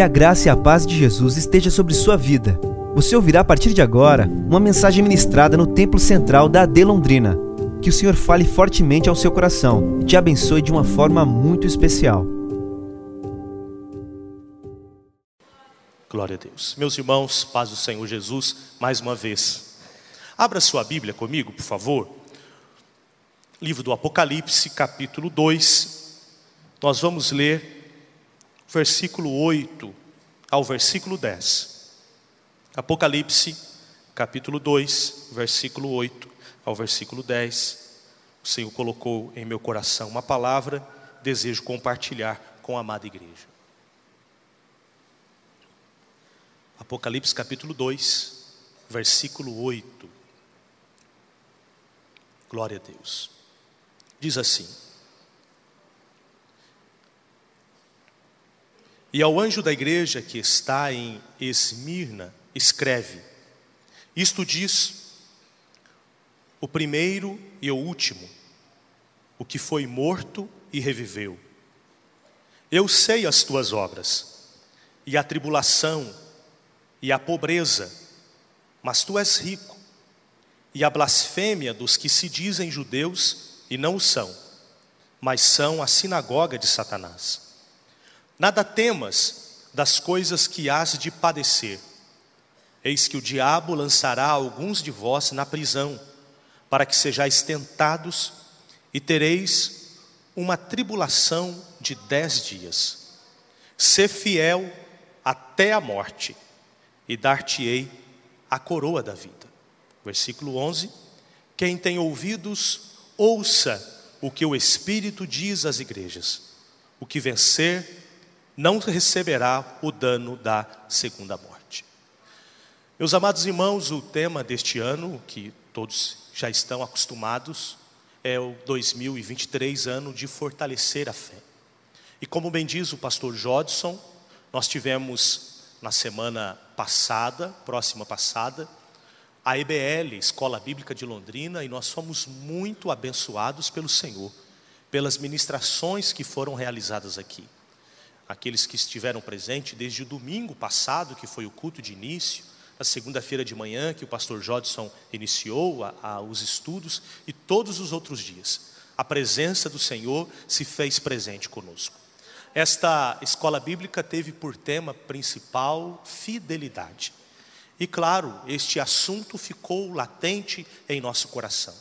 Que a graça e a paz de Jesus esteja sobre sua vida. Você ouvirá a partir de agora uma mensagem ministrada no Templo Central da AD Londrina. Que o Senhor fale fortemente ao seu coração e te abençoe de uma forma muito especial. Glória a Deus. Meus irmãos, paz do Senhor Jesus, mais uma vez. Abra sua Bíblia comigo, por favor. Livro do Apocalipse, capítulo 2. Nós vamos ler versículo 8 ao versículo 10. Apocalipse, capítulo 2, versículo 8 ao versículo 10. O Senhor colocou em meu coração uma palavra, desejo compartilhar com a amada igreja. Apocalipse capítulo 2, versículo 8. Glória a Deus. Diz assim: E ao anjo da igreja que está em Esmirna, escreve: Isto diz o primeiro e o último, o que foi morto e reviveu. Eu sei as tuas obras, e a tribulação, e a pobreza, mas tu és rico, e a blasfêmia dos que se dizem judeus e não o são, mas são a sinagoga de Satanás. Nada temas das coisas que hás de padecer. Eis que o diabo lançará alguns de vós na prisão, para que sejais tentados e tereis uma tribulação de dez dias. Sê fiel até a morte, e dar-te-ei a coroa da vida. Versículo 11: Quem tem ouvidos, ouça o que o Espírito diz às igrejas. O que vencer, não receberá o dano da segunda morte. Meus amados irmãos, o tema deste ano, que todos já estão acostumados, é o 2023 ano de fortalecer a fé. E como bem diz o pastor Jodson, nós tivemos na semana passada, próxima passada, a EBL, Escola Bíblica de Londrina, e nós fomos muito abençoados pelo Senhor, pelas ministrações que foram realizadas aqui aqueles que estiveram presentes desde o domingo passado, que foi o culto de início, a segunda-feira de manhã, que o pastor Jodson iniciou a, a, os estudos, e todos os outros dias. A presença do Senhor se fez presente conosco. Esta escola bíblica teve por tema principal fidelidade. E claro, este assunto ficou latente em nosso coração.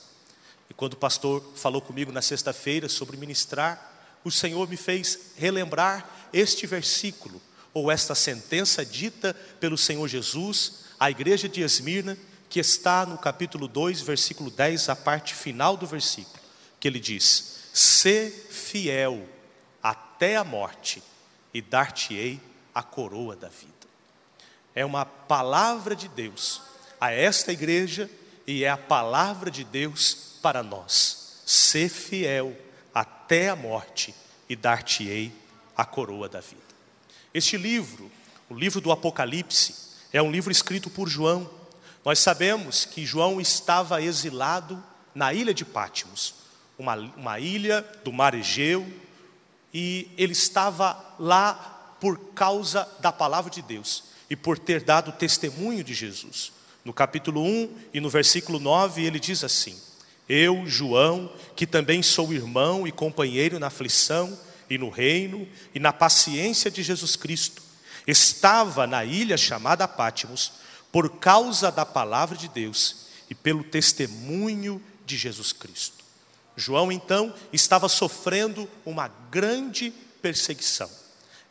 E quando o pastor falou comigo na sexta-feira sobre ministrar, o Senhor me fez relembrar este versículo, ou esta sentença dita pelo Senhor Jesus à igreja de Esmirna, que está no capítulo 2, versículo 10, a parte final do versículo, que ele diz: "Se fiel até a morte, e dar-te-ei a coroa da vida". É uma palavra de Deus a esta igreja e é a palavra de Deus para nós. Ser fiel até a morte e dar-te-ei a coroa da vida. Este livro, o livro do Apocalipse, é um livro escrito por João. Nós sabemos que João estava exilado na ilha de Pátimos, uma, uma ilha do mar Egeu, e ele estava lá por causa da palavra de Deus e por ter dado testemunho de Jesus. No capítulo 1 e no versículo 9, ele diz assim: Eu, João, que também sou irmão e companheiro na aflição, e no reino e na paciência de Jesus Cristo. Estava na ilha chamada Pátimos por causa da palavra de Deus e pelo testemunho de Jesus Cristo. João então estava sofrendo uma grande perseguição.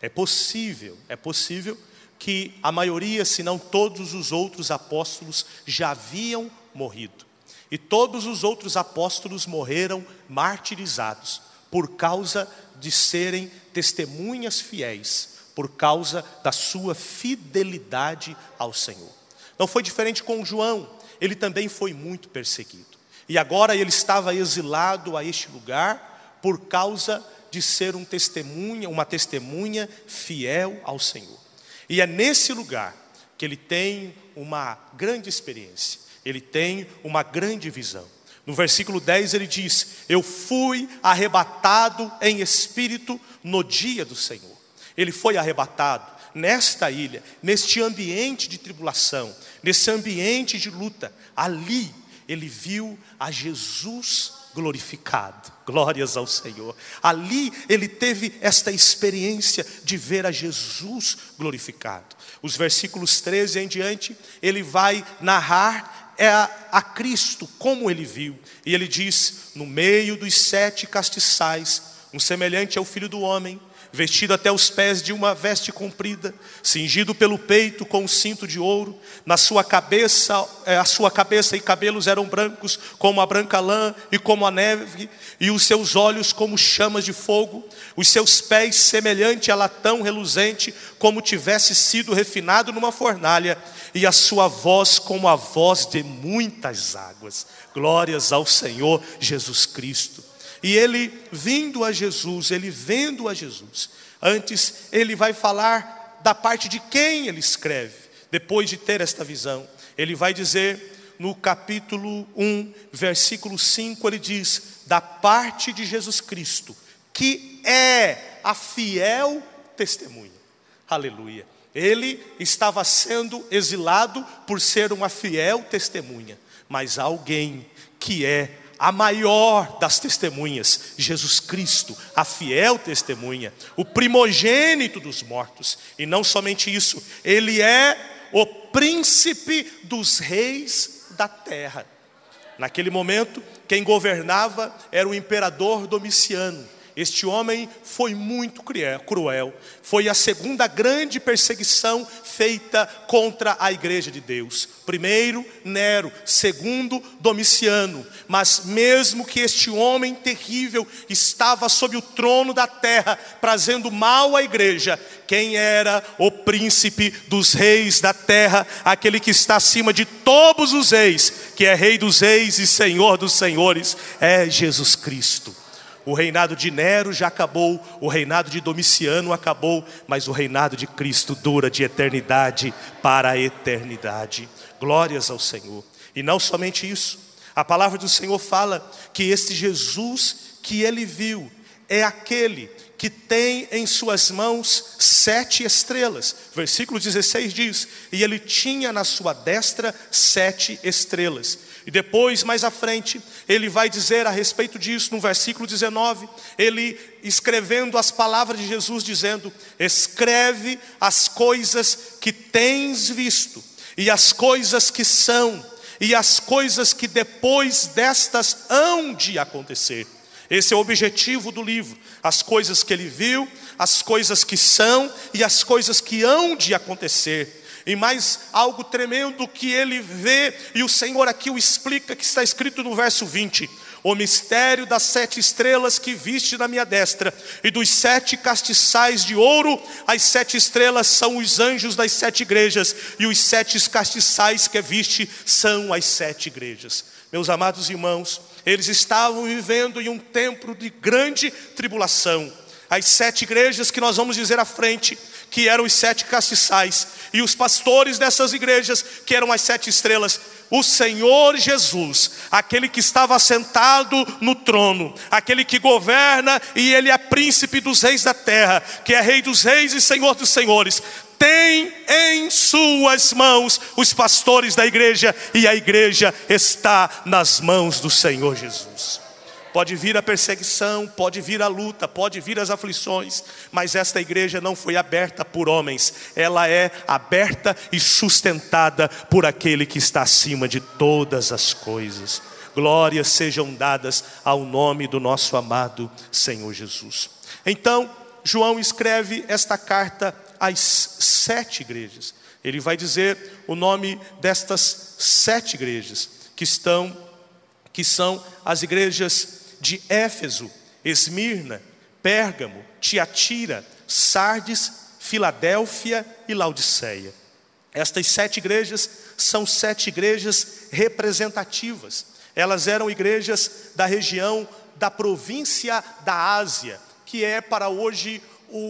É possível, é possível que a maioria, se não todos os outros apóstolos já haviam morrido. E todos os outros apóstolos morreram martirizados por causa de serem testemunhas fiéis, por causa da sua fidelidade ao Senhor. Não foi diferente com João, ele também foi muito perseguido. E agora ele estava exilado a este lugar por causa de ser um testemunha, uma testemunha fiel ao Senhor. E é nesse lugar que ele tem uma grande experiência, ele tem uma grande visão. No versículo 10 ele diz: Eu fui arrebatado em espírito no dia do Senhor. ele foi arrebatado nesta ilha, neste ambiente de tribulação, nesse ambiente de luta, ali ele viu a Jesus glorificado. Glórias ao Senhor. Ali ele teve esta experiência de ver a Jesus glorificado. Os versículos 13 em diante, ele vai narrar é a, a, Cristo, como ele viu. E ele diz: No meio dos sete castiçais, um semelhante ao filho do homem, vestido até os pés de uma veste comprida, cingido pelo peito com um cinto de ouro, na sua cabeça, é, a sua cabeça e cabelos eram brancos como a branca lã e como a neve, e os seus olhos como chamas de fogo, os seus pés semelhante a latão reluzente, como tivesse sido refinado numa fornalha, e a sua voz como a voz de muitas águas. Glórias ao Senhor Jesus Cristo. E ele vindo a Jesus, ele vendo a Jesus, antes ele vai falar da parte de quem ele escreve, depois de ter esta visão. Ele vai dizer no capítulo 1, versículo 5, ele diz: da parte de Jesus Cristo, que é a fiel testemunha. Aleluia. Ele estava sendo exilado por ser uma fiel testemunha, mas alguém que é a maior das testemunhas, Jesus Cristo, a fiel testemunha, o primogênito dos mortos, e não somente isso, ele é o príncipe dos reis da terra. Naquele momento, quem governava era o imperador Domiciano. Este homem foi muito cruel. Foi a segunda grande perseguição feita contra a igreja de Deus. Primeiro, Nero. Segundo, Domiciano. Mas mesmo que este homem terrível estava sob o trono da terra, trazendo mal à igreja, quem era o príncipe dos reis da terra, aquele que está acima de todos os reis, que é rei dos reis e senhor dos senhores, é Jesus Cristo. O reinado de Nero já acabou, o reinado de Domiciano acabou, mas o reinado de Cristo dura de eternidade para a eternidade. Glórias ao Senhor. E não somente isso, a palavra do Senhor fala que este Jesus que ele viu é aquele que tem em suas mãos sete estrelas. Versículo 16 diz: E ele tinha na sua destra sete estrelas. E depois, mais à frente, ele vai dizer a respeito disso, no versículo 19, ele escrevendo as palavras de Jesus, dizendo: Escreve as coisas que tens visto, e as coisas que são, e as coisas que depois destas hão de acontecer. Esse é o objetivo do livro: as coisas que ele viu, as coisas que são e as coisas que hão de acontecer e mais algo tremendo que ele vê, e o Senhor aqui o explica, que está escrito no verso 20: o mistério das sete estrelas que viste na minha destra, e dos sete castiçais de ouro, as sete estrelas são os anjos das sete igrejas, e os sete castiçais que viste são as sete igrejas. Meus amados irmãos, eles estavam vivendo em um tempo de grande tribulação. As sete igrejas que nós vamos dizer à frente, que eram os sete castiçais, e os pastores dessas igrejas, que eram as sete estrelas, o Senhor Jesus, aquele que estava sentado no trono, aquele que governa e ele é príncipe dos reis da terra, que é rei dos reis e senhor dos senhores, tem em suas mãos os pastores da igreja e a igreja está nas mãos do Senhor Jesus. Pode vir a perseguição, pode vir a luta, pode vir as aflições, mas esta igreja não foi aberta por homens, ela é aberta e sustentada por aquele que está acima de todas as coisas. Glórias sejam dadas ao nome do nosso amado Senhor Jesus. Então, João escreve esta carta às sete igrejas. Ele vai dizer o nome destas sete igrejas que estão que são as igrejas de Éfeso, Esmirna, Pérgamo, Tiatira, Sardes, Filadélfia e Laodiceia. Estas sete igrejas são sete igrejas representativas. Elas eram igrejas da região da província da Ásia, que é para hoje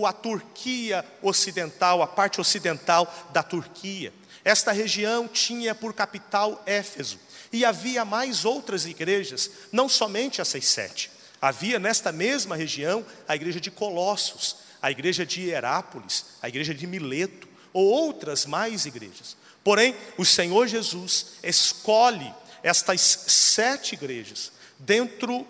a Turquia ocidental, a parte ocidental da Turquia. Esta região tinha por capital Éfeso. E havia mais outras igrejas, não somente essas sete. Havia nesta mesma região a igreja de Colossos, a igreja de Hierápolis, a igreja de Mileto, ou outras mais igrejas. Porém, o Senhor Jesus escolhe estas sete igrejas, dentro,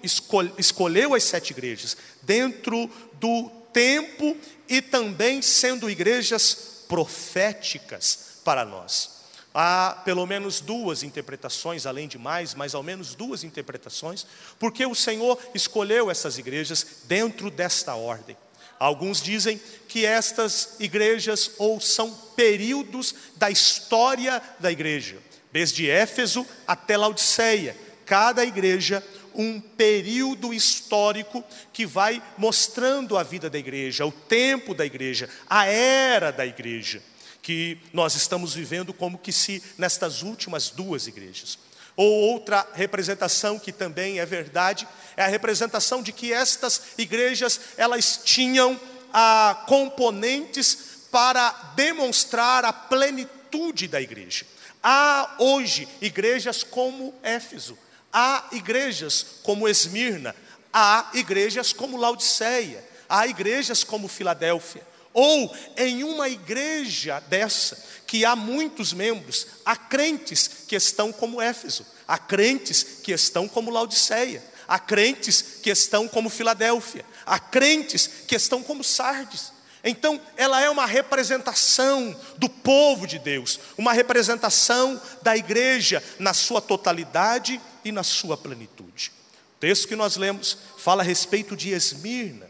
escolheu as sete igrejas, dentro do tempo e também sendo igrejas proféticas para nós. Há pelo menos duas interpretações, além de mais, mas ao menos duas interpretações, porque o Senhor escolheu essas igrejas dentro desta ordem. Alguns dizem que estas igrejas ou são períodos da história da igreja, desde Éfeso até Laodiceia. Cada igreja um período histórico que vai mostrando a vida da igreja, o tempo da igreja, a era da igreja, que nós estamos vivendo como que se nestas últimas duas igrejas. Ou outra representação que também é verdade, é a representação de que estas igrejas, elas tinham ah, componentes para demonstrar a plenitude da igreja. Há hoje igrejas como Éfeso, há igrejas como Esmirna, há igrejas como Laodiceia, há igrejas como Filadélfia. Ou em uma igreja dessa, que há muitos membros, há crentes que estão como Éfeso, há crentes que estão como Laodiceia, há crentes que estão como Filadélfia, há crentes que estão como Sardes. Então, ela é uma representação do povo de Deus, uma representação da igreja na sua totalidade e na sua plenitude. O texto que nós lemos fala a respeito de Esmirna,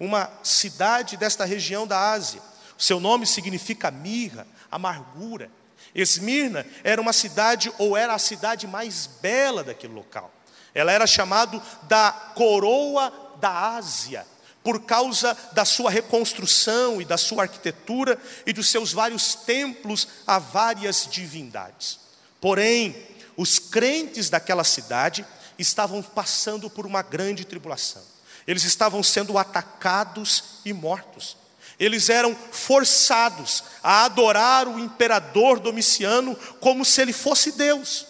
uma cidade desta região da Ásia. O seu nome significa mirra, amargura. Esmirna era uma cidade, ou era a cidade mais bela daquele local. Ela era chamada da coroa da Ásia, por causa da sua reconstrução e da sua arquitetura e dos seus vários templos a várias divindades. Porém, os crentes daquela cidade estavam passando por uma grande tribulação. Eles estavam sendo atacados e mortos. Eles eram forçados a adorar o imperador Domiciano como se ele fosse Deus.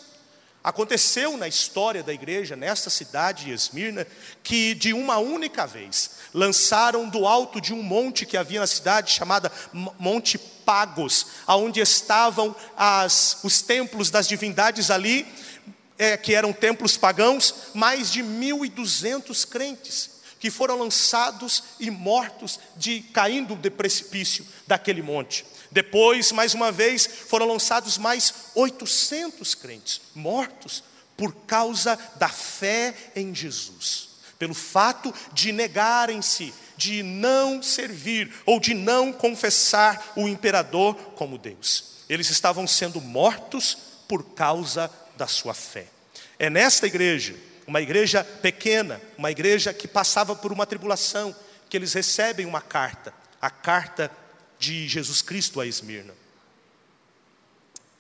Aconteceu na história da igreja, nesta cidade de Esmirna, que de uma única vez lançaram do alto de um monte que havia na cidade, chamada Monte Pagos, aonde estavam as, os templos das divindades ali, é, que eram templos pagãos, mais de 1.200 crentes que foram lançados e mortos de caindo de precipício daquele monte. Depois, mais uma vez, foram lançados mais 800 crentes mortos por causa da fé em Jesus, pelo fato de negarem-se, de não servir ou de não confessar o imperador como Deus. Eles estavam sendo mortos por causa da sua fé. É nesta igreja, uma igreja pequena, uma igreja que passava por uma tribulação, que eles recebem uma carta, a carta de Jesus Cristo a Esmirna.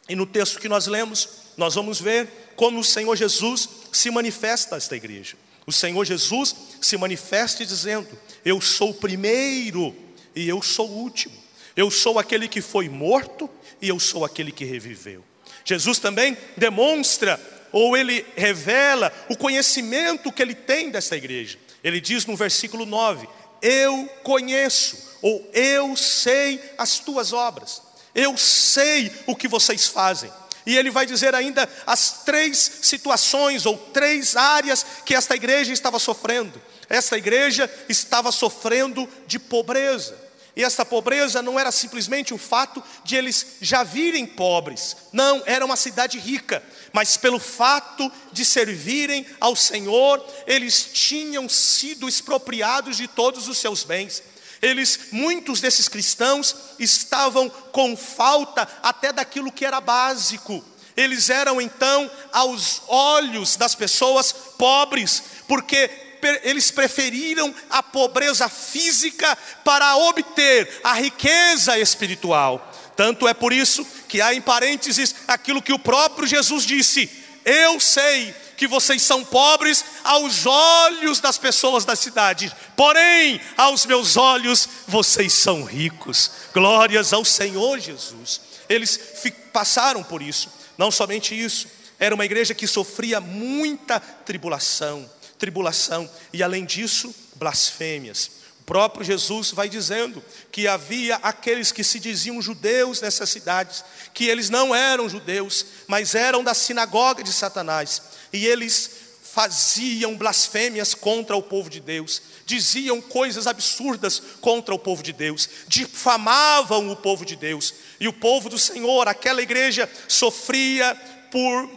E no texto que nós lemos, nós vamos ver como o Senhor Jesus se manifesta a esta igreja. O Senhor Jesus se manifesta dizendo: Eu sou o primeiro e eu sou o último. Eu sou aquele que foi morto e eu sou aquele que reviveu. Jesus também demonstra ou ele revela o conhecimento que ele tem desta igreja. Ele diz no versículo 9: Eu conheço ou eu sei as tuas obras, eu sei o que vocês fazem. E ele vai dizer ainda as três situações ou três áreas que esta igreja estava sofrendo. Esta igreja estava sofrendo de pobreza. E essa pobreza não era simplesmente o fato de eles já virem pobres, não, era uma cidade rica, mas pelo fato de servirem ao Senhor, eles tinham sido expropriados de todos os seus bens. Eles, muitos desses cristãos, estavam com falta até daquilo que era básico. Eles eram então, aos olhos das pessoas, pobres, porque eles preferiram a pobreza física para obter a riqueza espiritual. Tanto é por isso que há em parênteses aquilo que o próprio Jesus disse: Eu sei que vocês são pobres aos olhos das pessoas da cidade, porém, aos meus olhos, vocês são ricos. Glórias ao Senhor Jesus. Eles passaram por isso, não somente isso, era uma igreja que sofria muita tribulação, tribulação, e além disso, blasfêmias. próprio Jesus vai dizendo que havia aqueles que se diziam judeus nessas cidades, que eles não eram judeus, mas eram da sinagoga de Satanás, e eles faziam blasfêmias contra o povo de Deus, diziam coisas absurdas contra o povo de Deus, difamavam o povo de Deus, e o povo do Senhor, aquela igreja, sofria por,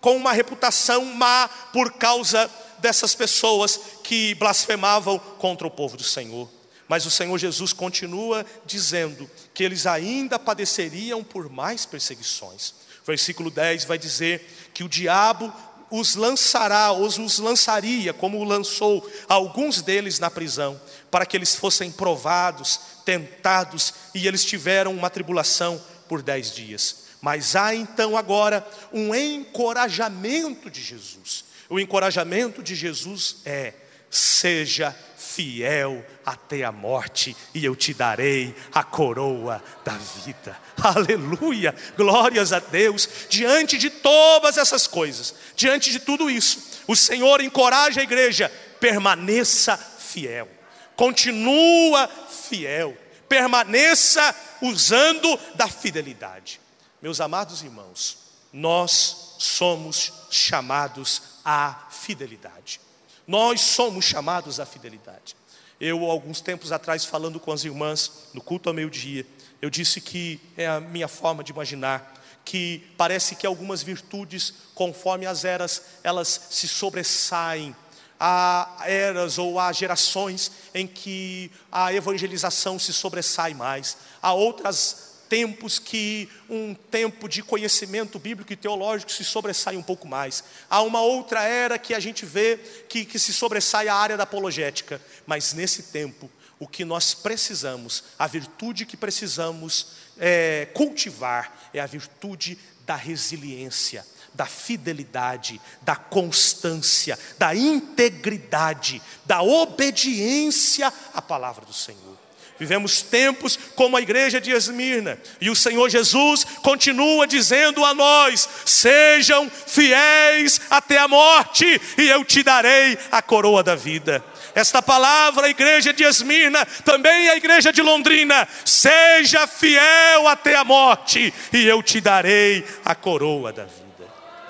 com uma reputação má por causa dessas pessoas que blasfemavam contra o povo do Senhor. Mas o Senhor Jesus continua dizendo que eles ainda padeceriam por mais perseguições. Versículo 10 vai dizer que o diabo os lançará, os, os lançaria, como lançou alguns deles na prisão, para que eles fossem provados, tentados, e eles tiveram uma tribulação por dez dias. Mas há então agora um encorajamento de Jesus. O encorajamento de Jesus é: seja fiel até a morte, e eu te darei a coroa da vida. Aleluia! Glórias a Deus. Diante de todas essas coisas, diante de tudo isso, o Senhor encoraja a igreja: permaneça fiel, continua fiel, permaneça usando da fidelidade. Meus amados irmãos, nós somos chamados à fidelidade. Nós somos chamados à fidelidade. Eu, alguns tempos atrás, falando com as irmãs, no culto ao meio-dia, eu disse que é a minha forma de imaginar que parece que algumas virtudes, conforme as eras, elas se sobressaem. Há eras ou há gerações em que a evangelização se sobressai mais. Há outras tempos que um tempo de conhecimento bíblico e teológico se sobressai um pouco mais. Há uma outra era que a gente vê que, que se sobressai a área da apologética. Mas nesse tempo, o que nós precisamos, a virtude que precisamos é, cultivar, é a virtude da resiliência, da fidelidade, da constância, da integridade, da obediência à palavra do Senhor. Vivemos tempos como a igreja de Esmirna, e o Senhor Jesus continua dizendo a nós: sejam fiéis até a morte, e eu te darei a coroa da vida. Esta palavra, a igreja de Esmirna, também a igreja de Londrina, seja fiel até a morte, e eu te darei a coroa da vida.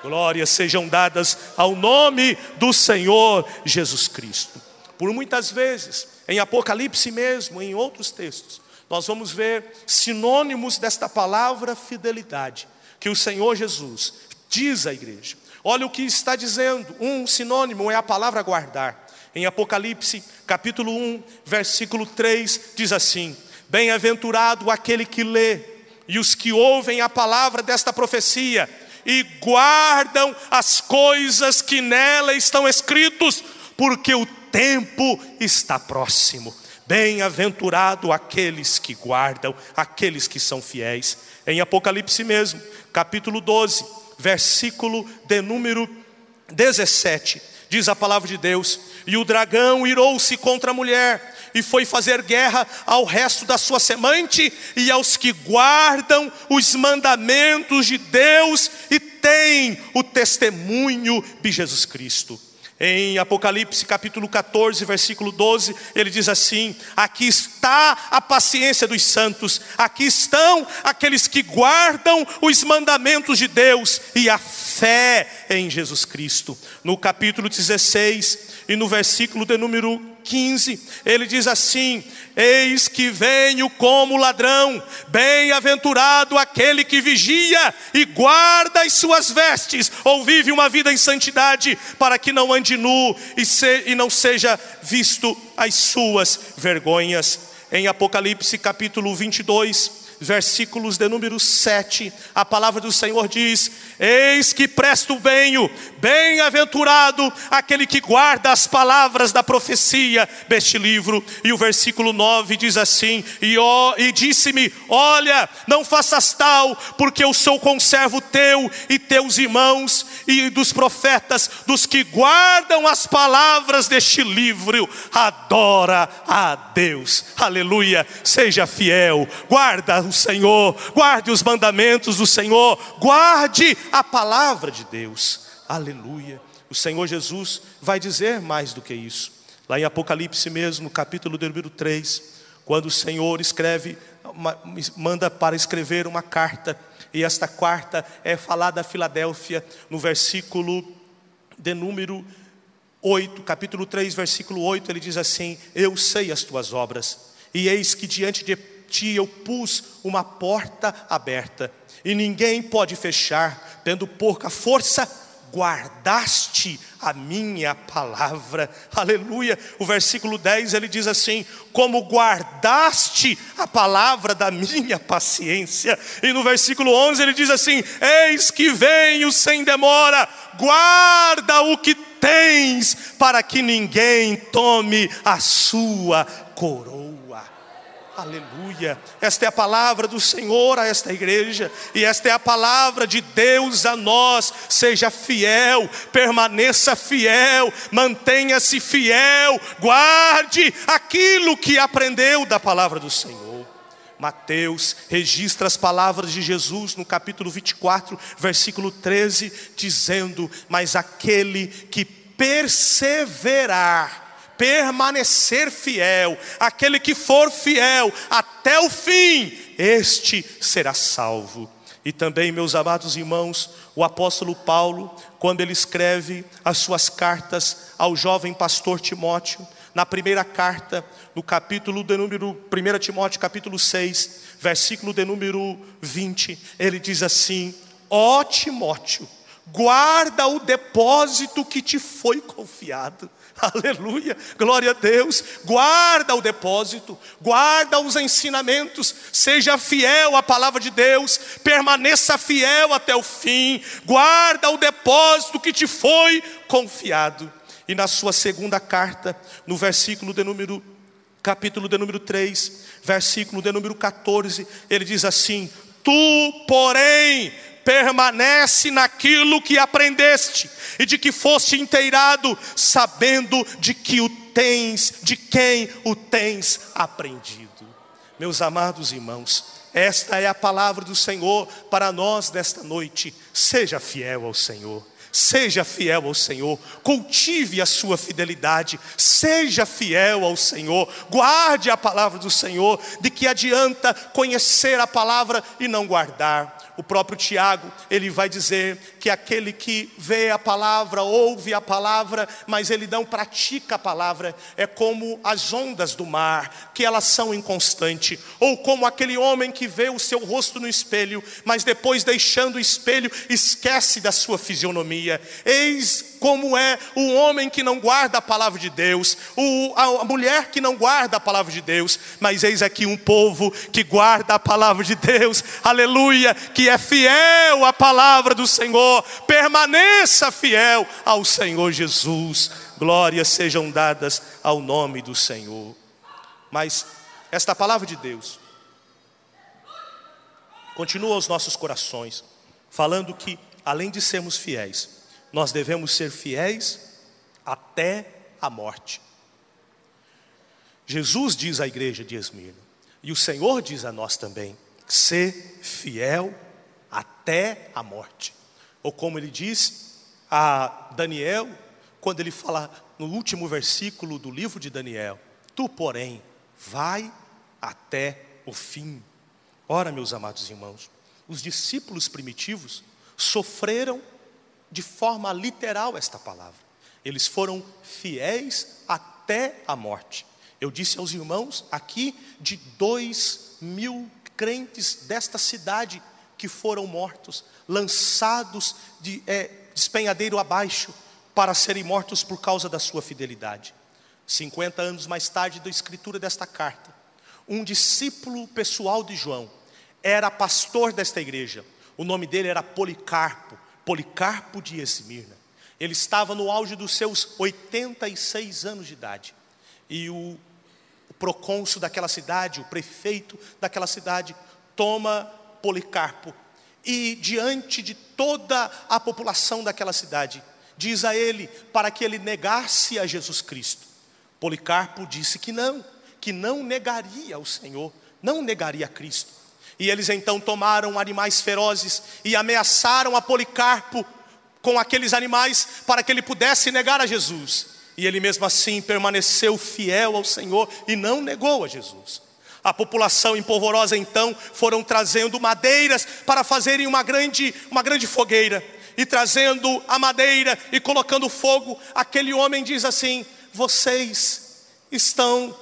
Glórias sejam dadas ao nome do Senhor Jesus Cristo. Por muitas vezes, em Apocalipse mesmo, em outros textos, nós vamos ver sinônimos desta palavra fidelidade, que o Senhor Jesus diz à igreja. Olha o que está dizendo, um sinônimo é a palavra guardar. Em Apocalipse, capítulo 1, versículo 3, diz assim: Bem-aventurado aquele que lê e os que ouvem a palavra desta profecia e guardam as coisas que nela estão escritos, porque o tempo está próximo. Bem-aventurado aqueles que guardam, aqueles que são fiéis. Em Apocalipse mesmo, capítulo 12, versículo de número 17, diz a palavra de Deus: E o dragão irou-se contra a mulher, e foi fazer guerra ao resto da sua semente e aos que guardam os mandamentos de Deus e têm o testemunho de Jesus Cristo. Em Apocalipse capítulo 14, versículo 12, ele diz assim: Aqui está a paciência dos santos, aqui estão aqueles que guardam os mandamentos de Deus e a fé em Jesus Cristo. No capítulo 16 e no versículo de número 15, ele diz assim: Eis que venho como ladrão, bem-aventurado aquele que vigia e guarda as suas vestes, ou vive uma vida em santidade, para que não ande nu e, se, e não seja visto as suas vergonhas. Em Apocalipse capítulo 22, versículos de número 7, a palavra do Senhor diz: Eis que presto venho, bem-aventurado aquele que guarda as palavras da profecia deste livro. E o versículo 9 diz assim: E, e disse-me: Olha, não faças tal, porque eu sou conservo teu e teus irmãos e dos profetas, dos que guardam as palavras deste livro. Adora a Deus, aleluia. Seja fiel, guarda o Senhor, guarde os mandamentos do Senhor, guarde a palavra de Deus, aleluia. O Senhor Jesus vai dizer mais do que isso. Lá em Apocalipse mesmo, no capítulo de número 3, quando o Senhor escreve, manda para escrever uma carta, e esta carta é falada a Filadélfia, no versículo de número 8, capítulo 3, versículo 8, ele diz assim: Eu sei as tuas obras, e eis que diante de ti eu pus uma porta aberta, e ninguém pode fechar, tendo pouca força guardaste a minha palavra, aleluia. O versículo 10 ele diz assim: Como guardaste a palavra da minha paciência. E no versículo 11 ele diz assim: Eis que venho sem demora, guarda o que tens, para que ninguém tome a sua coroa. Aleluia. Esta é a palavra do Senhor a esta igreja, e esta é a palavra de Deus a nós. Seja fiel, permaneça fiel, mantenha-se fiel, guarde aquilo que aprendeu da palavra do Senhor. Mateus registra as palavras de Jesus no capítulo 24, versículo 13, dizendo: Mas aquele que perseverar, permanecer fiel, aquele que for fiel até o fim, este será salvo. E também, meus amados irmãos, o apóstolo Paulo, quando ele escreve as suas cartas ao jovem pastor Timóteo, na primeira carta, no capítulo de número 1 Timóteo, capítulo 6, versículo de número 20, ele diz assim: Ó Timóteo, guarda o depósito que te foi confiado. Aleluia, glória a Deus. Guarda o depósito, guarda os ensinamentos, seja fiel à palavra de Deus, permaneça fiel até o fim. Guarda o depósito que te foi confiado. E na sua segunda carta, no versículo de número capítulo de número 3, versículo de número 14, ele diz assim: Tu, porém, permanece naquilo que aprendeste e de que foste inteirado, sabendo de que o tens, de quem o tens aprendido. Meus amados irmãos, esta é a palavra do Senhor para nós nesta noite. Seja fiel ao Senhor. Seja fiel ao Senhor, cultive a sua fidelidade, seja fiel ao Senhor, guarde a palavra do Senhor. De que adianta conhecer a palavra e não guardar? O próprio Tiago, ele vai dizer que aquele que vê a palavra, ouve a palavra, mas ele não pratica a palavra, é como as ondas do mar, que elas são inconstantes, ou como aquele homem que vê o seu rosto no espelho, mas depois deixando o espelho, esquece da sua fisionomia. Eis como é o homem que não guarda a palavra de Deus, o, a, mulher que não guarda a palavra de Deus, mas eis aqui um povo que guarda a palavra de Deus, aleluia, que é fiel à palavra do Senhor, permaneça fiel ao Senhor Jesus, glórias sejam dadas ao nome do Senhor. Mas esta palavra de Deus continua aos nossos corações, falando que, além de sermos fiéis, nós devemos ser fiéis até a morte. Jesus diz à igreja de Esmirna, e o Senhor diz a nós também: ser fiel até a morte. Ou como ele diz a Daniel, quando ele fala no último versículo do livro de Daniel: Tu, porém, vai até o fim. Ora, meus amados irmãos, os discípulos primitivos sofreram de forma literal esta palavra. Eles foram fiéis até a morte. Eu disse aos irmãos aqui de dois mil crentes desta cidade que foram mortos, lançados de é, despenhadeiro abaixo para serem mortos por causa da sua fidelidade. 50 anos mais tarde da escritura desta carta, um discípulo pessoal de João era pastor desta igreja. O nome dele era Policarpo. Policarpo de Esmirna. Ele estava no auge dos seus 86 anos de idade. E o, o procônsul daquela cidade, o prefeito daquela cidade, toma Policarpo e, diante de toda a população daquela cidade, diz a ele para que ele negasse a Jesus Cristo. Policarpo disse que não, que não negaria o Senhor, não negaria Cristo. E eles então tomaram animais ferozes e ameaçaram a Policarpo com aqueles animais para que ele pudesse negar a Jesus. E ele mesmo assim permaneceu fiel ao Senhor e não negou a Jesus. A população empolvorosa então foram trazendo madeiras para fazerem uma grande, uma grande fogueira. E trazendo a madeira e colocando fogo, aquele homem diz assim: Vocês estão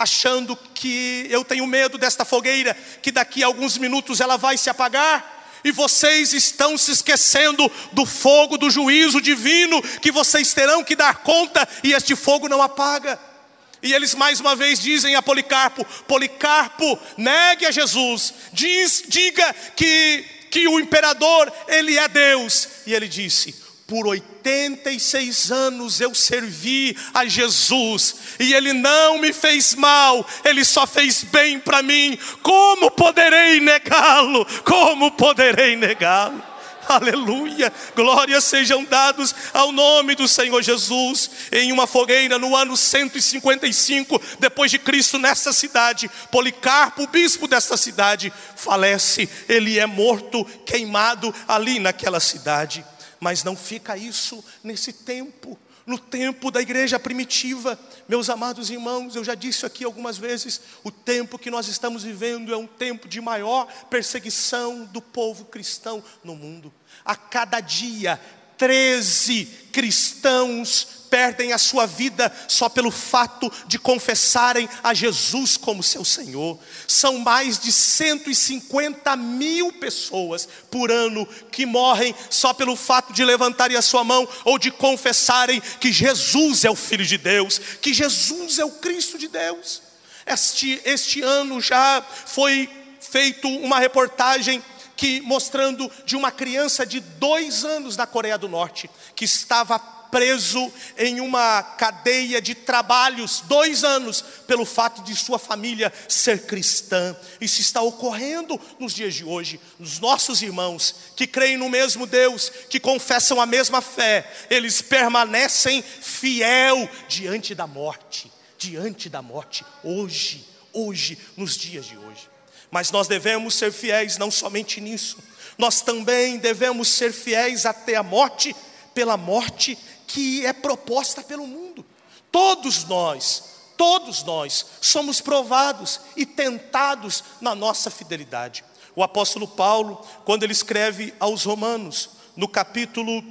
achando que eu tenho medo desta fogueira, que daqui a alguns minutos ela vai se apagar? E vocês estão se esquecendo do fogo do juízo divino que vocês terão que dar conta e este fogo não apaga. E eles mais uma vez dizem a Policarpo: Policarpo, negue a Jesus, diz, diga que, que o imperador ele é Deus. E ele disse: por 86 anos eu servi a Jesus e Ele não me fez mal, Ele só fez bem para mim. Como poderei negá-lo? Como poderei negá-lo? Aleluia, glórias sejam dados ao nome do Senhor Jesus. Em uma fogueira no ano 155 depois de Cristo nessa cidade, Policarpo, bispo desta cidade, falece. Ele é morto, queimado ali naquela cidade. Mas não fica isso nesse tempo, no tempo da igreja primitiva. Meus amados irmãos, eu já disse aqui algumas vezes: o tempo que nós estamos vivendo é um tempo de maior perseguição do povo cristão no mundo. A cada dia, 13 cristãos perdem a sua vida só pelo fato de confessarem a Jesus como seu Senhor. São mais de 150 mil pessoas por ano que morrem só pelo fato de levantarem a sua mão ou de confessarem que Jesus é o Filho de Deus, que Jesus é o Cristo de Deus. Este, este ano já foi feito uma reportagem que mostrando de uma criança de dois anos na Coreia do Norte que estava preso em uma cadeia de trabalhos, dois anos, pelo fato de sua família ser cristã. Isso está ocorrendo nos dias de hoje. Os nossos irmãos que creem no mesmo Deus, que confessam a mesma fé, eles permanecem fiel diante da morte, diante da morte, hoje, hoje, nos dias de hoje. Mas nós devemos ser fiéis não somente nisso, nós também devemos ser fiéis até a morte, pela morte que é proposta pelo mundo. Todos nós, todos nós somos provados e tentados na nossa fidelidade. O apóstolo Paulo, quando ele escreve aos Romanos, no capítulo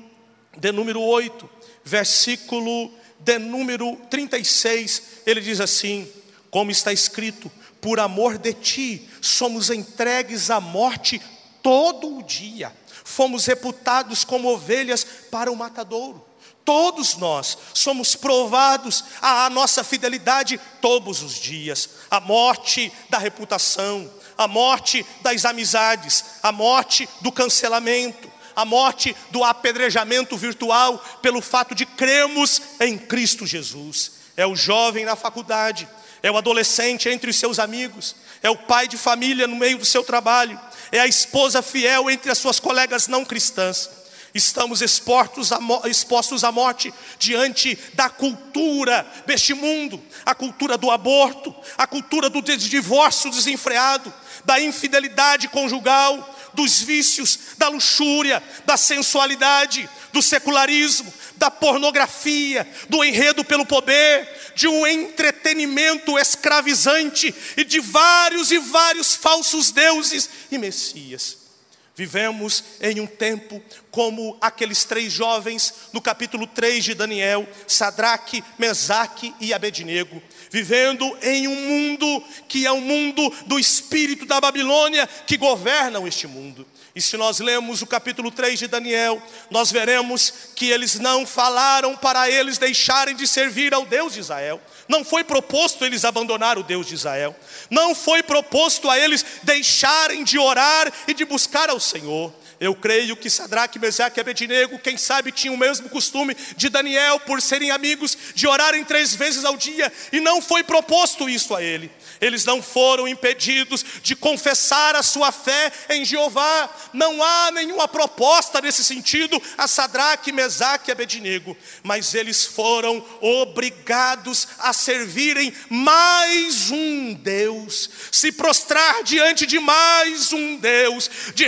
de número 8, versículo de número 36, ele diz assim: Como está escrito, por amor de ti somos entregues à morte todo o dia, fomos reputados como ovelhas para o matadouro. Todos nós somos provados à nossa fidelidade todos os dias. A morte da reputação, a morte das amizades, a morte do cancelamento, a morte do apedrejamento virtual pelo fato de cremos em Cristo Jesus. É o jovem na faculdade, é o adolescente entre os seus amigos, é o pai de família no meio do seu trabalho, é a esposa fiel entre as suas colegas não cristãs. Estamos expostos à, expostos à morte diante da cultura deste mundo, a cultura do aborto, a cultura do divórcio desenfreado, da infidelidade conjugal, dos vícios, da luxúria, da sensualidade, do secularismo, da pornografia, do enredo pelo poder, de um entretenimento escravizante e de vários e vários falsos deuses e messias. Vivemos em um tempo como aqueles três jovens no capítulo 3 de Daniel, Sadraque, Mesaque e Abednego, vivendo em um mundo que é o um mundo do espírito da Babilônia que governam este mundo. E se nós lemos o capítulo 3 de Daniel, nós veremos que eles não falaram para eles deixarem de servir ao Deus de Israel. Não foi proposto eles abandonar o Deus de Israel. Não foi proposto a eles deixarem de orar e de buscar ao Senhor. Eu creio que Sadraque, Mesaque e Abednego, quem sabe, tinham o mesmo costume de Daniel, por serem amigos, de orarem três vezes ao dia, e não foi proposto isso a ele. Eles não foram impedidos de confessar a sua fé em Jeová. Não há nenhuma proposta nesse sentido a Sadraque, Mesaque e Abednego, mas eles foram obrigados a servirem mais um Deus, se prostrar diante de mais um Deus, de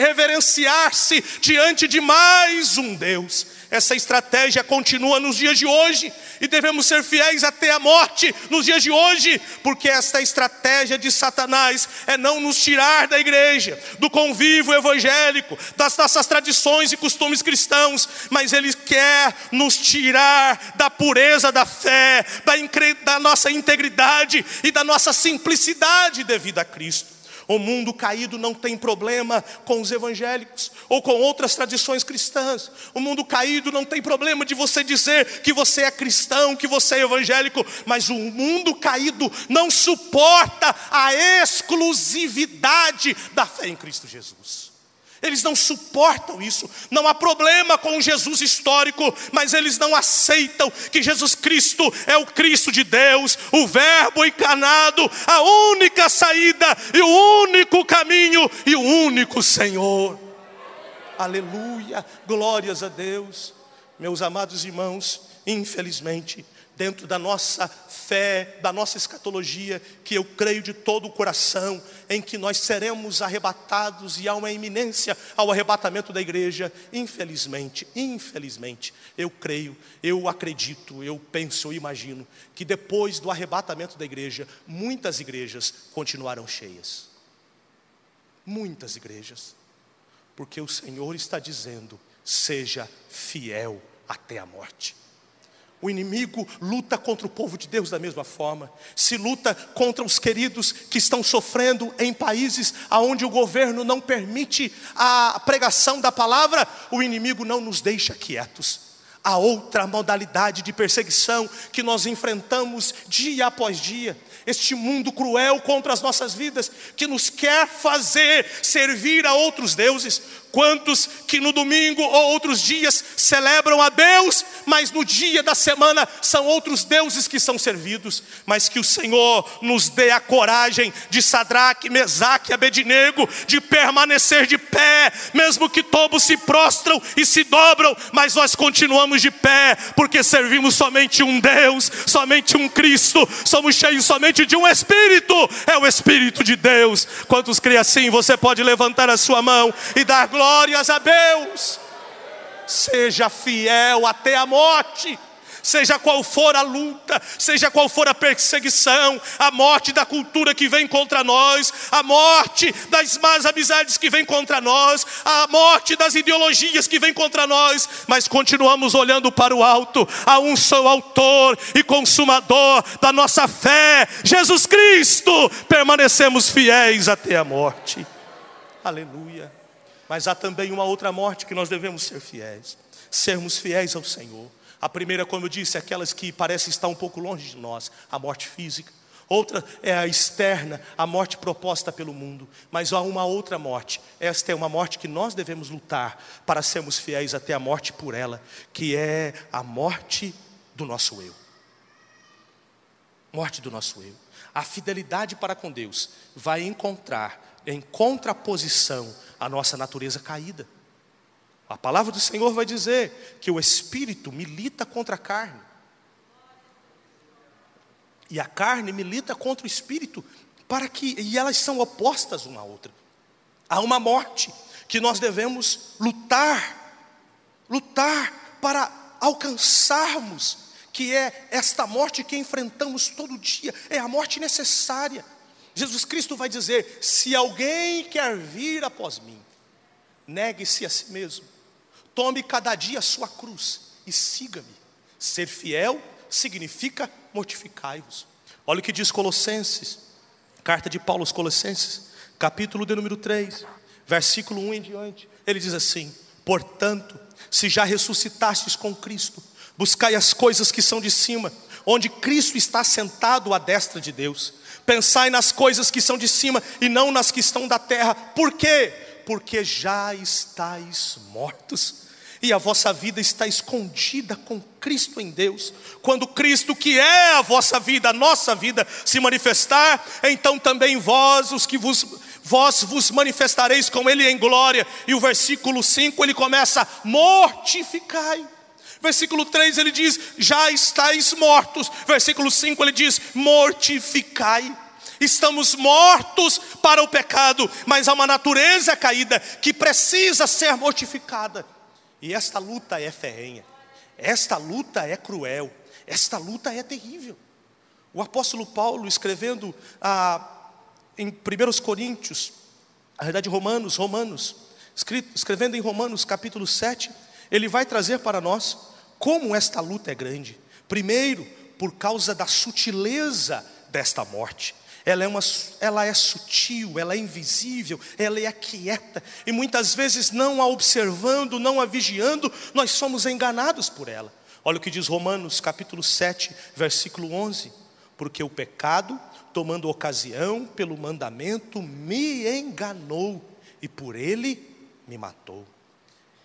diante de mais um Deus. Essa estratégia continua nos dias de hoje e devemos ser fiéis até a morte nos dias de hoje, porque esta estratégia de Satanás é não nos tirar da igreja, do convívio evangélico, das nossas tradições e costumes cristãos, mas ele quer nos tirar da pureza da fé, da, da nossa integridade e da nossa simplicidade devida a Cristo. O mundo caído não tem problema com os evangélicos ou com outras tradições cristãs. O mundo caído não tem problema de você dizer que você é cristão, que você é evangélico, mas o mundo caído não suporta a exclusividade da fé em Cristo Jesus. Eles não suportam isso. Não há problema com o Jesus histórico, mas eles não aceitam que Jesus Cristo é o Cristo de Deus, o Verbo encarnado, a única saída e o único caminho e o único Senhor. Aleluia, glórias a Deus. Meus amados irmãos, infelizmente, dentro da nossa fé, da nossa escatologia, que eu creio de todo o coração, em que nós seremos arrebatados e há uma iminência ao arrebatamento da igreja. Infelizmente, infelizmente, eu creio, eu acredito, eu penso, eu imagino que depois do arrebatamento da igreja, muitas igrejas continuarão cheias. Muitas igrejas, porque o Senhor está dizendo: seja fiel até a morte. O inimigo luta contra o povo de Deus da mesma forma. Se luta contra os queridos que estão sofrendo em países onde o governo não permite a pregação da palavra, o inimigo não nos deixa quietos. A outra modalidade de perseguição que nós enfrentamos dia após dia, este mundo cruel contra as nossas vidas, que nos quer fazer servir a outros deuses, Quantos que no domingo ou outros dias celebram a Deus, mas no dia da semana são outros deuses que são servidos, mas que o Senhor nos dê a coragem de Sadraque, Mesaque e Abednego, de permanecer de pé, mesmo que todos se prostram e se dobram, mas nós continuamos de pé, porque servimos somente um Deus, somente um Cristo, somos cheios somente de um Espírito, é o Espírito de Deus. Quantos creem assim, você pode levantar a sua mão e dar glória glórias a Deus. Seja fiel até a morte seja qual for a luta, seja qual for a perseguição, a morte da cultura que vem contra nós, a morte das más amizades que vem contra nós, a morte das ideologias que vem contra nós, mas continuamos olhando para o alto, a um só autor e consumador da nossa fé, Jesus Cristo, permanecemos fiéis até a morte. Aleluia. Mas há também uma outra morte que nós devemos ser fiéis, sermos fiéis ao Senhor. A primeira, como eu disse, é aquelas que parecem estar um pouco longe de nós, a morte física. Outra é a externa, a morte proposta pelo mundo. Mas há uma outra morte. Esta é uma morte que nós devemos lutar para sermos fiéis até a morte por ela, que é a morte do nosso eu. Morte do nosso eu. A fidelidade para com Deus vai encontrar em contraposição à nossa natureza caída. A palavra do Senhor vai dizer que o espírito milita contra a carne. E a carne milita contra o espírito, para que e elas são opostas uma à outra. Há uma morte que nós devemos lutar, lutar para alcançarmos, que é esta morte que enfrentamos todo dia, é a morte necessária. Jesus Cristo vai dizer: se alguém quer vir após mim, negue-se a si mesmo, tome cada dia a sua cruz e siga-me. Ser fiel significa mortificai-vos. Olha o que diz Colossenses, carta de Paulo aos Colossenses, capítulo de número 3, versículo 1 em diante. Ele diz assim: Portanto, se já ressuscitastes com Cristo, buscai as coisas que são de cima, onde Cristo está sentado à destra de Deus Pensai nas coisas que são de cima e não nas que estão da terra. Por quê? Porque já estáis mortos e a vossa vida está escondida com Cristo em Deus. Quando Cristo, que é a vossa vida, a nossa vida, se manifestar, então também vós, os que vos vós vos manifestareis com ele em glória. E o versículo 5 ele começa: mortificai. Versículo 3 ele diz: Já estáis mortos. Versículo 5 ele diz: Mortificai. Estamos mortos para o pecado, mas há uma natureza caída que precisa ser mortificada. E esta luta é ferrenha, esta luta é cruel, esta luta é terrível. O apóstolo Paulo, escrevendo em 1 Coríntios, a verdade, Romanos, Romanos, escrevendo em Romanos capítulo 7, ele vai trazer para nós como esta luta é grande. Primeiro, por causa da sutileza desta morte. Ela é, uma, ela é sutil, ela é invisível, ela é quieta, e muitas vezes, não a observando, não a vigiando, nós somos enganados por ela. Olha o que diz Romanos capítulo 7, versículo 11: Porque o pecado, tomando ocasião pelo mandamento, me enganou, e por ele me matou.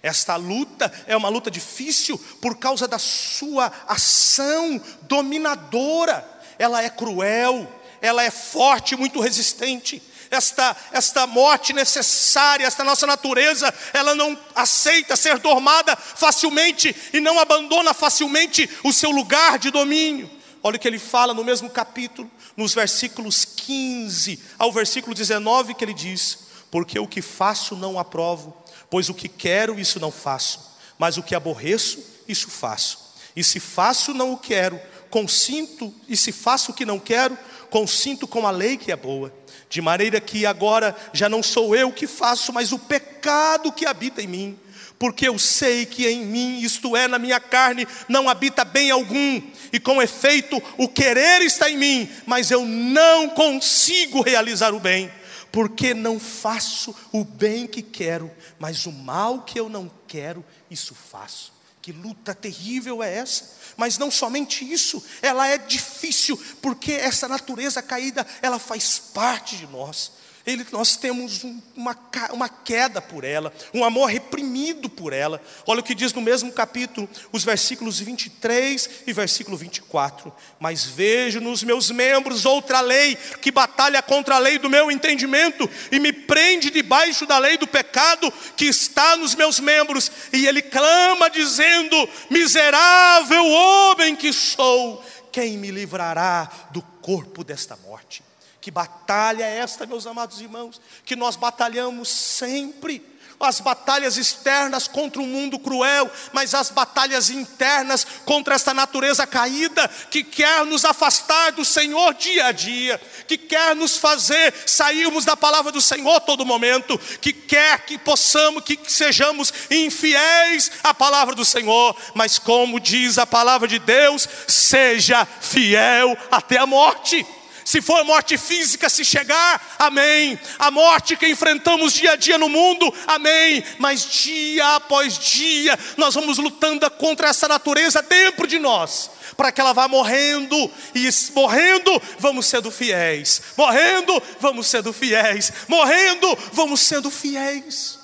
Esta luta é uma luta difícil por causa da sua ação dominadora. Ela é cruel, ela é forte, muito resistente. Esta, esta morte necessária, esta nossa natureza, ela não aceita ser dormada facilmente e não abandona facilmente o seu lugar de domínio. Olha o que ele fala no mesmo capítulo, nos versículos 15 ao versículo 19, que ele diz: Porque o que faço não aprovo Pois o que quero, isso não faço, mas o que aborreço, isso faço. E se faço, não o quero, consinto, e se faço o que não quero, consinto com a lei que é boa. De maneira que agora já não sou eu que faço, mas o pecado que habita em mim. Porque eu sei que em mim, isto é, na minha carne, não habita bem algum, e com efeito, o querer está em mim, mas eu não consigo realizar o bem porque não faço o bem que quero, mas o mal que eu não quero, isso faço. Que luta terrível é essa? Mas não somente isso, ela é difícil, porque essa natureza caída, ela faz parte de nós ele, nós temos um, uma, uma queda por ela, um amor reprimido por ela. Olha o que diz no mesmo capítulo, os versículos 23 e versículo 24. Mas vejo nos meus membros outra lei que batalha contra a lei do meu entendimento e me prende debaixo da lei do pecado que está nos meus membros. E ele clama, dizendo: Miserável homem que sou, quem me livrará do corpo desta morte? Que batalha é esta, meus amados irmãos? Que nós batalhamos sempre. As batalhas externas contra um mundo cruel, mas as batalhas internas contra esta natureza caída que quer nos afastar do Senhor dia a dia, que quer nos fazer sairmos da palavra do Senhor todo momento, que quer que possamos, que sejamos infiéis à palavra do Senhor, mas como diz a palavra de Deus, seja fiel até a morte. Se for morte física, se chegar, amém. A morte que enfrentamos dia a dia no mundo, amém. Mas dia após dia, nós vamos lutando contra essa natureza dentro de nós, para que ela vá morrendo, e morrendo, vamos sendo fiéis, morrendo, vamos sendo fiéis, morrendo, vamos sendo fiéis,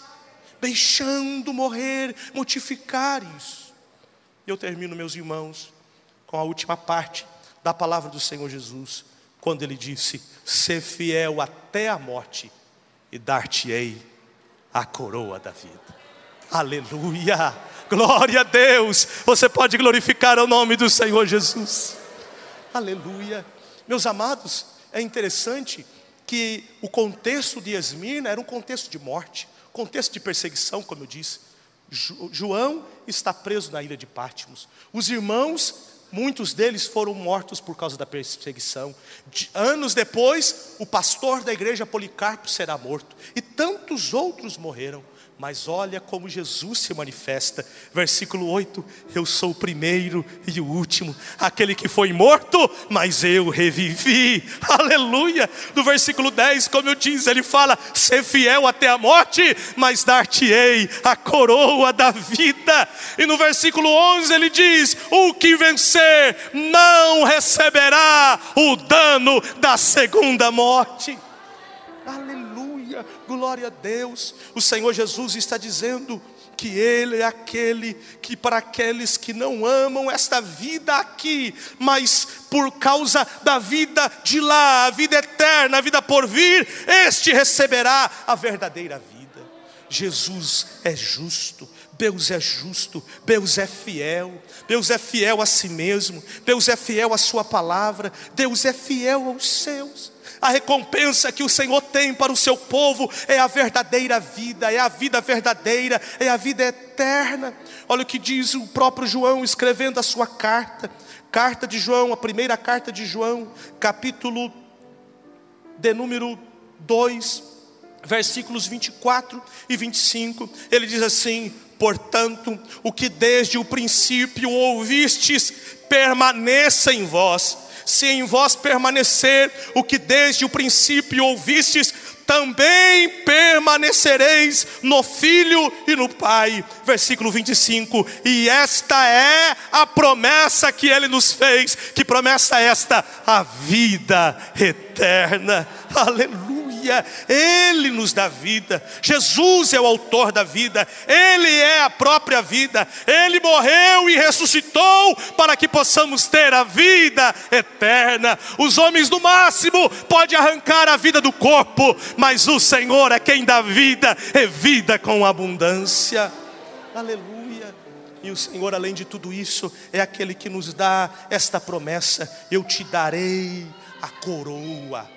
deixando morrer, mortificar isso. Eu termino, meus irmãos, com a última parte da palavra do Senhor Jesus quando ele disse: Ser fiel até a morte, e dar-te-ei a coroa da vida. Aleluia! Glória a Deus! Você pode glorificar o nome do Senhor Jesus. Aleluia! Meus amados, é interessante que o contexto de Esmirna era um contexto de morte, contexto de perseguição, como eu disse. João está preso na ilha de Pátimos. Os irmãos Muitos deles foram mortos por causa da perseguição. De, anos depois, o pastor da igreja Policarpo será morto. E tantos outros morreram. Mas olha como Jesus se manifesta. Versículo 8: Eu sou o primeiro e o último, aquele que foi morto, mas eu revivi. Aleluia. No versículo 10, como eu disse, ele fala: Ser fiel até a morte, mas dar-te-ei a coroa da vida. E no versículo 11 ele diz: O que vencer não receberá o dano da segunda morte. Glória a Deus. O Senhor Jesus está dizendo que Ele é aquele que, para aqueles que não amam esta vida aqui, mas por causa da vida de lá, a vida eterna, a vida por vir, este receberá a verdadeira vida. Jesus é justo, Deus é justo, Deus é fiel, Deus é fiel a si mesmo, Deus é fiel à Sua palavra, Deus é fiel aos seus. A recompensa que o Senhor tem para o seu povo é a verdadeira vida, é a vida verdadeira, é a vida eterna. Olha o que diz o próprio João escrevendo a sua carta. Carta de João, a primeira carta de João, capítulo de número 2, versículos 24 e 25. Ele diz assim: Portanto, o que desde o princípio ouvistes, permaneça em vós se em vós permanecer o que desde o princípio ouvistes, também permanecereis no Filho e no Pai. Versículo 25. E esta é a promessa que ele nos fez. Que promessa é esta? A vida eterna. Aleluia aleluia. Ele nos dá vida. Jesus é o autor da vida. Ele é a própria vida. Ele morreu e ressuscitou para que possamos ter a vida eterna. Os homens no máximo podem arrancar a vida do corpo, mas o Senhor é quem dá vida, é vida com abundância. Aleluia. E o Senhor, além de tudo isso, é aquele que nos dá esta promessa: eu te darei a coroa.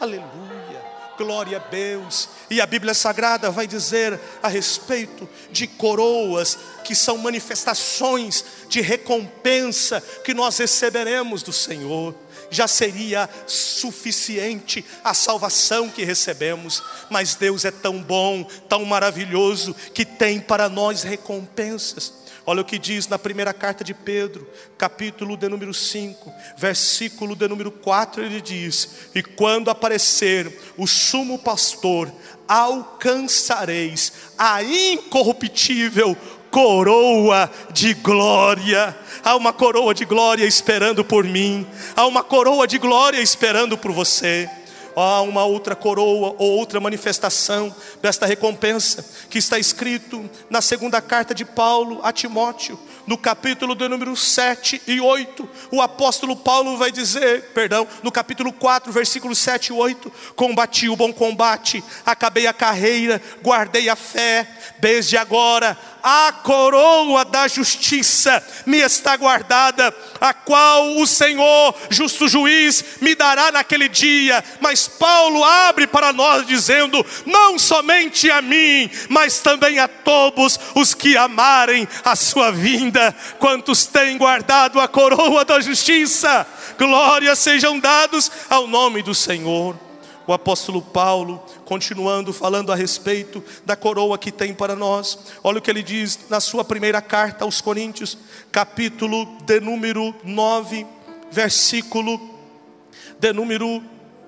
Aleluia. Glória a Deus. E a Bíblia Sagrada vai dizer a respeito de coroas, que são manifestações de recompensa que nós receberemos do Senhor. Já seria suficiente a salvação que recebemos, mas Deus é tão bom, tão maravilhoso, que tem para nós recompensas. Olha o que diz na primeira carta de Pedro, capítulo de número 5, versículo de número 4, ele diz: E quando aparecer o sumo pastor, alcançareis a incorruptível coroa de glória. Há uma coroa de glória esperando por mim, há uma coroa de glória esperando por você há uma outra coroa ou outra manifestação desta recompensa que está escrito na segunda carta de Paulo a Timóteo, no capítulo de número 7 e 8. O apóstolo Paulo vai dizer, perdão, no capítulo 4, versículos 7 e 8: Combati o bom combate, acabei a carreira, guardei a fé, desde agora a coroa da justiça me está guardada, a qual o Senhor, justo juiz, me dará naquele dia. Mas Paulo abre para nós dizendo: não somente a mim, mas também a todos os que amarem a sua vinda, quantos têm guardado a coroa da justiça. Glórias sejam dados ao nome do Senhor o apóstolo Paulo, continuando falando a respeito da coroa que tem para nós. Olha o que ele diz na sua primeira carta aos Coríntios, capítulo de número 9, versículo de número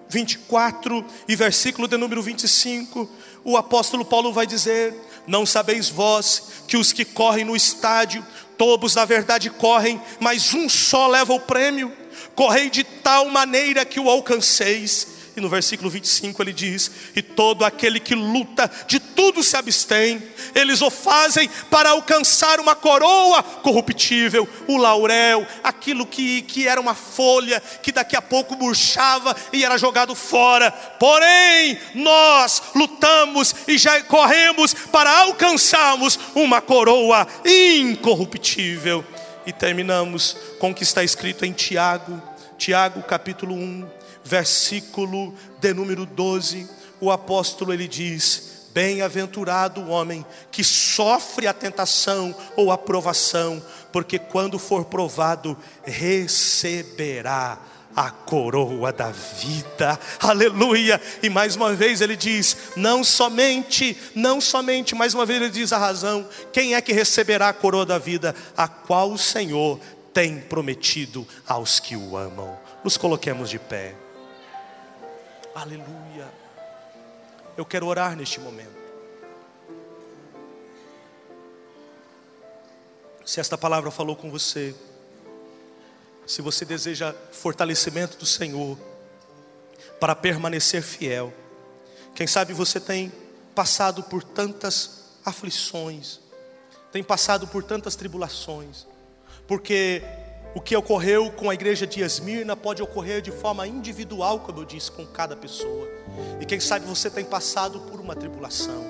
24 e versículo de número 25. O apóstolo Paulo vai dizer: Não sabeis vós que os que correm no estádio, todos na verdade correm, mas um só leva o prêmio. Correi de tal maneira que o alcanceis. E no versículo 25 ele diz: E todo aquele que luta de tudo se abstém, eles o fazem para alcançar uma coroa corruptível, o laurel, aquilo que, que era uma folha que daqui a pouco murchava e era jogado fora. Porém, nós lutamos e já corremos para alcançarmos uma coroa incorruptível. E terminamos com o que está escrito em Tiago, Tiago capítulo 1 versículo de número 12, o apóstolo ele diz: Bem-aventurado o homem que sofre a tentação ou a provação, porque quando for provado, receberá a coroa da vida, aleluia. E mais uma vez ele diz: não somente, não somente, mais uma vez ele diz a razão: quem é que receberá a coroa da vida? A qual o Senhor tem prometido aos que o amam. Nos coloquemos de pé. Aleluia. Eu quero orar neste momento. Se esta palavra falou com você, se você deseja fortalecimento do Senhor para permanecer fiel, quem sabe você tem passado por tantas aflições, tem passado por tantas tribulações, porque o que ocorreu com a igreja de Esmirna pode ocorrer de forma individual, como eu disse, com cada pessoa. E quem sabe você tem passado por uma tribulação.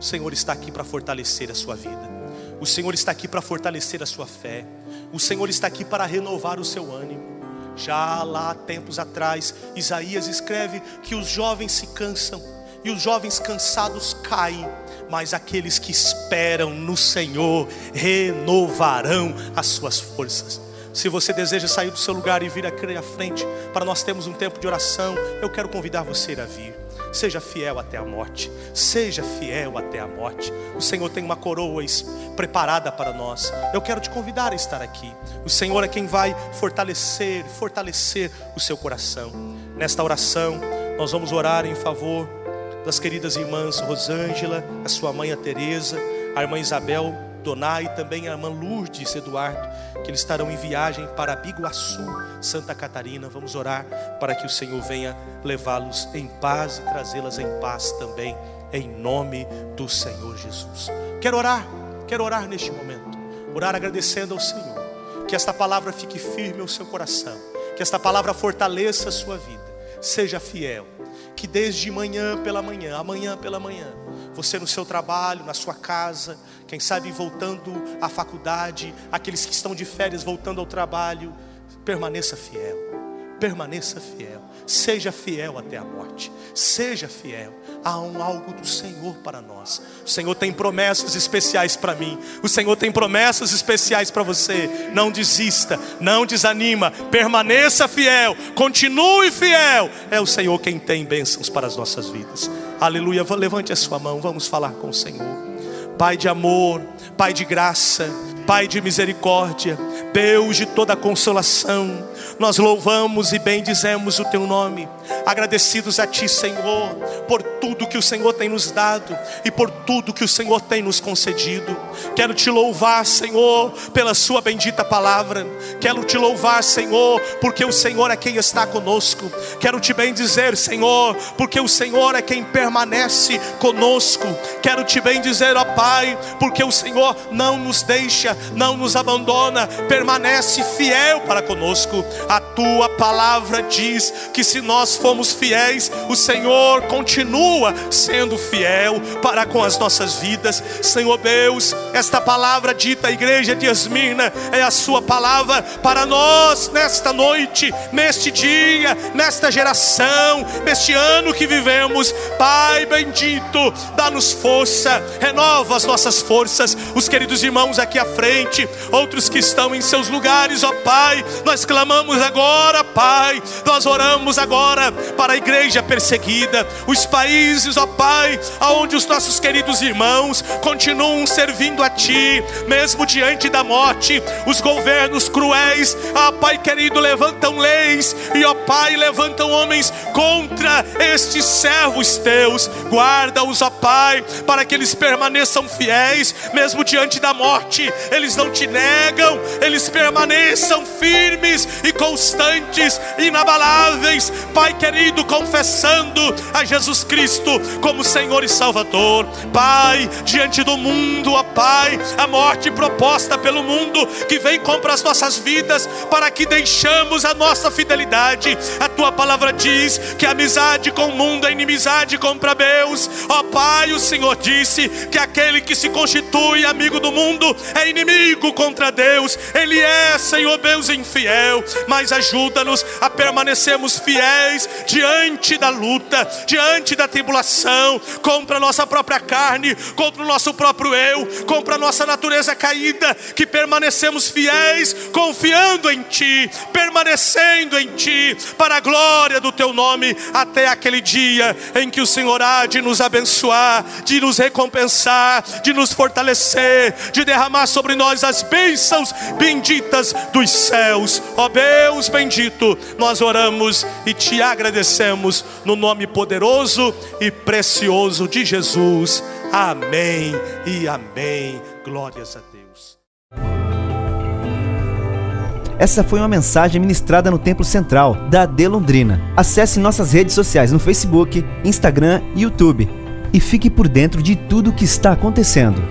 O Senhor está aqui para fortalecer a sua vida. O Senhor está aqui para fortalecer a sua fé. O Senhor está aqui para renovar o seu ânimo. Já lá tempos atrás, Isaías escreve que os jovens se cansam e os jovens cansados caem, mas aqueles que esperam no Senhor renovarão as suas forças. Se você deseja sair do seu lugar e vir aqui à frente, para nós termos um tempo de oração, eu quero convidar você a vir. Seja fiel até a morte. Seja fiel até a morte. O Senhor tem uma coroa preparada para nós. Eu quero te convidar a estar aqui. O Senhor é quem vai fortalecer, fortalecer o seu coração. Nesta oração, nós vamos orar em favor das queridas irmãs Rosângela, a sua mãe a Teresa, a irmã Isabel Doná e também a irmã Lourdes Eduardo, que eles estarão em viagem para Biguaçu, Santa Catarina. Vamos orar para que o Senhor venha levá-los em paz e trazê-las em paz também, em nome do Senhor Jesus. Quero orar, quero orar neste momento, orar agradecendo ao Senhor, que esta palavra fique firme ao seu coração, que esta palavra fortaleça a sua vida, seja fiel, que desde manhã pela manhã, amanhã pela manhã, você no seu trabalho, na sua casa, quem sabe voltando à faculdade, aqueles que estão de férias voltando ao trabalho, permaneça fiel, permaneça fiel, seja fiel até a morte, seja fiel. Há um algo do Senhor para nós. O Senhor tem promessas especiais para mim. O Senhor tem promessas especiais para você. Não desista, não desanima, permaneça fiel, continue fiel. É o Senhor quem tem bênçãos para as nossas vidas. Aleluia. Levante a sua mão, vamos falar com o Senhor. Pai de amor, Pai de graça, Pai de misericórdia, Deus de toda consolação, nós louvamos e bendizemos o teu nome, agradecidos a ti, Senhor, por tudo que o Senhor tem nos dado e por tudo que o Senhor tem nos concedido. Quero te louvar, Senhor, pela Sua bendita palavra. Quero te louvar, Senhor, porque o Senhor é quem está conosco. Quero te bendizer, Senhor, porque o Senhor é quem permanece conosco. Quero te bendizer, ó Pai, porque o Senhor não nos deixa, não nos abandona, permanece fiel para conosco. A tua palavra diz que se nós formos fiéis, o Senhor continua sendo fiel para com as nossas vidas. Senhor Deus, esta palavra dita à igreja de Esmirna é a sua palavra para nós nesta noite, neste dia, nesta geração, neste ano que vivemos. Pai bendito, dá-nos força, renova as nossas forças. Os queridos irmãos aqui à frente, outros que estão em seus lugares, ó Pai, nós clamamos agora, Pai, nós oramos agora para a igreja perseguida, os países, ó Pai, aonde os nossos queridos irmãos continuam servindo a Ti, mesmo diante da morte, os governos cruéis, ó Pai querido, levantam leis e, ó Pai, levantam homens contra estes servos Teus, guarda-os, ó Pai, para que eles permaneçam fiéis, mesmo diante da morte, eles não te negam, eles permaneçam firmes e constantes, inabaláveis, Pai querido, confessando a Jesus Cristo como Senhor e Salvador. Pai, diante do mundo, ó Pai, a morte proposta pelo mundo que vem contra as nossas vidas para que deixamos a nossa fidelidade. A tua palavra diz que a amizade com o mundo é inimizade contra Deus. Ó Pai, o Senhor disse que aquele que se constitui amigo do mundo é inimigo contra Deus. Ele é, Senhor Deus, infiel, mas ajuda-nos a permanecermos fiéis diante da luta, diante da tribulação, contra a nossa própria carne, contra o nosso próprio eu, contra a nossa natureza caída, que permanecemos fiéis, confiando em Ti, permanecendo em Ti, para a glória do Teu nome, até aquele dia em que o Senhor há de nos abençoar, de nos recompensar, de nos fortalecer, de derramar sobre nós as bênçãos benditas dos céus. Ó Deus bendito, nós oramos e te agradecemos no nome poderoso e precioso de Jesus. Amém e amém. Glórias a Deus. Essa foi uma mensagem ministrada no Templo Central da AD Londrina. Acesse nossas redes sociais no Facebook, Instagram e YouTube e fique por dentro de tudo o que está acontecendo.